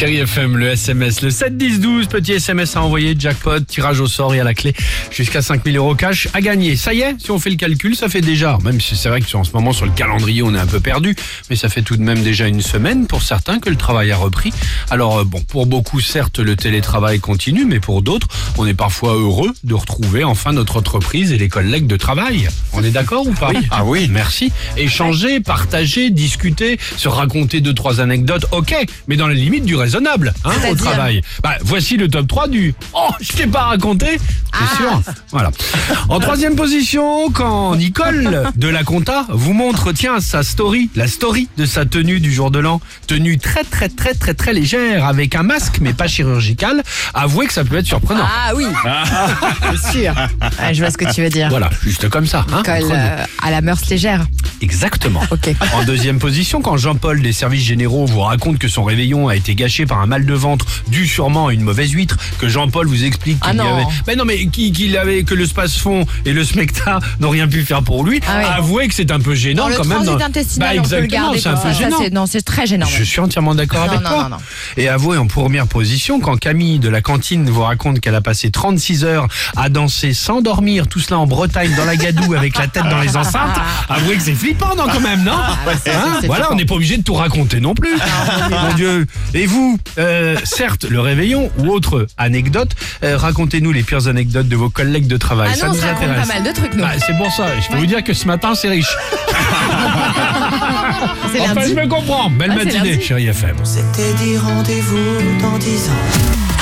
Chérie FM, le SMS, le 7 10 12, petit SMS à envoyer, jackpot, tirage au sort et à la clé jusqu'à 5000 euros cash à gagner. Ça y est, si on fait le calcul, ça fait déjà, même si c'est vrai que en ce moment sur le calendrier on est un peu perdu, mais ça fait tout de même déjà une semaine pour certains que le travail a repris. Alors euh, bon, pour beaucoup certes le télétravail continue, mais pour d'autres, on est parfois heureux de retrouver enfin notre entreprise et les collègues de travail. On est d'accord ou pas Ah oui. Merci. Échanger, partager, discuter, se raconter deux trois anecdotes, ok, mais dans les limites du raisonnable, hein, au travail. Bah, voici le top 3 du Oh, je t'ai pas raconté C'est sûr. Voilà. En troisième position, quand Nicole de la Compta vous montre, tiens, sa story, la story de sa tenue du jour de l'an, tenue très très très très très légère, avec un masque mais pas chirurgical, avouez que ça peut être surprenant. Ah oui, c'est sûr. Ouais, je vois ce que tu veux dire. Voilà, juste comme ça. Hein, nous. euh, à la mœurs légère. Exactement. En deuxième position, quand Jean-Paul des services généraux vous raconte que son réveillon a été gâché par un mal de ventre dû sûrement à une mauvaise huître, que Jean-Paul vous explique Ah qu'il y non. avait, ben non mais qui- qu'il avait que le space-fond et le smecta n'ont rien pu faire pour lui. Ah oui. Avouez que c'est un peu gênant quand même. dans- intestinal, Bah, exactement, c'est un peu gênant. c'est- non, c'est très gênant. Je suis entièrement d'accord avec toi. non. Et avouez en première position, quand Camille de la cantine vous raconte qu'elle a passé 36 heures à danser sans dormir, tout cela en Bretagne, dans la gadoue, avec la tête dans les enceintes, avouez que c'est flippant, non, quand même, non ouais, c'est- Hein c'est Voilà, flippant. on n'est pas obligé de tout raconter non plus. Mon Dieu. Et vous, euh, certes, le réveillon ou autre anecdote, euh, racontez-nous les pires anecdotes de vos collègues de travail. Ah ça non, nous ça raconte intéresse. pas mal de trucs, nous. Bah, c'est pour ça. Je peux vous dire que ce matin, c'est riche. C'est Enfin, lundi. je me comprends. Belle Ah, c'est matinée, lundi. chérie FM. C'était dit rendez-vous dans dix ans.